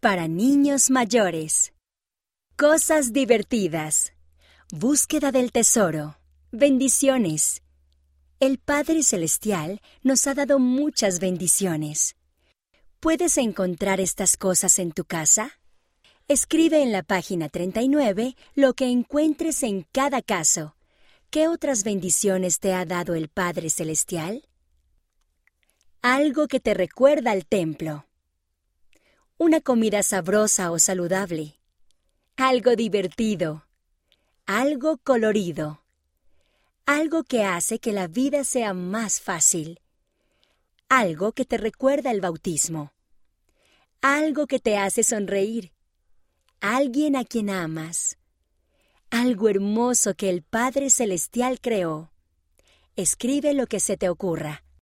Para niños mayores. Cosas divertidas. Búsqueda del tesoro. Bendiciones. El Padre Celestial nos ha dado muchas bendiciones. ¿Puedes encontrar estas cosas en tu casa? Escribe en la página 39 lo que encuentres en cada caso. ¿Qué otras bendiciones te ha dado el Padre Celestial? Algo que te recuerda al templo. Una comida sabrosa o saludable. Algo divertido. Algo colorido. Algo que hace que la vida sea más fácil. Algo que te recuerda el bautismo. Algo que te hace sonreír alguien a quien amas, algo hermoso que el Padre Celestial creó. Escribe lo que se te ocurra.